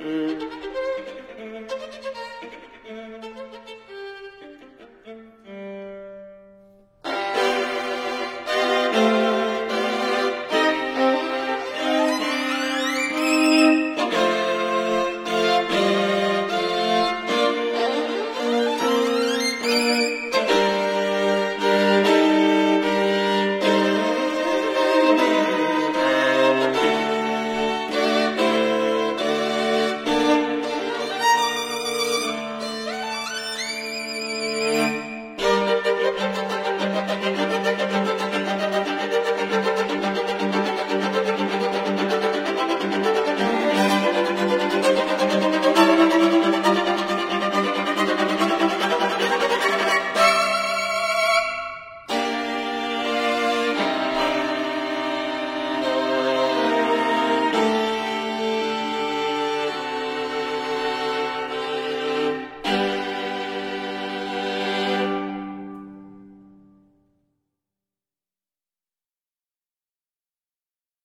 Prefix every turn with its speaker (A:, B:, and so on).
A: Mm-hmm.